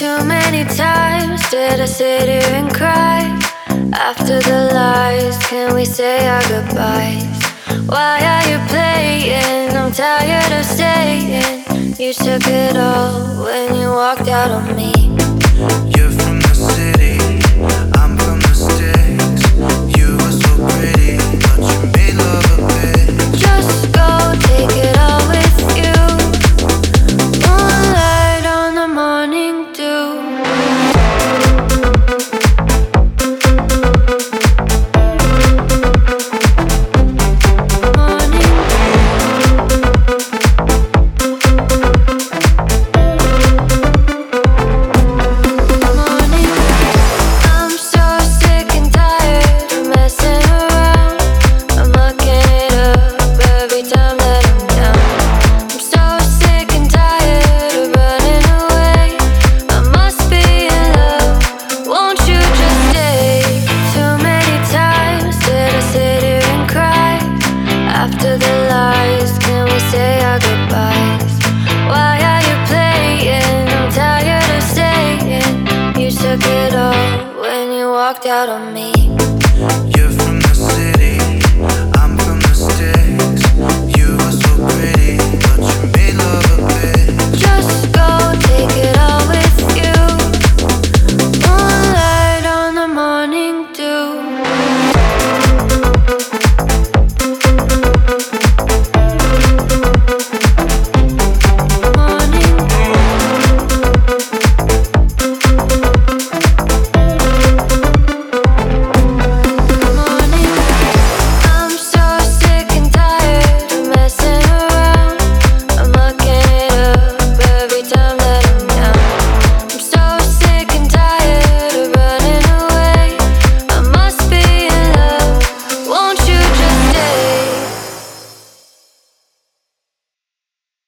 Too many times did I sit here and cry After the lies, can we say our goodbyes? Why are you playing? I'm tired of staying You took it all when you walked out on me it all when you walked out on me.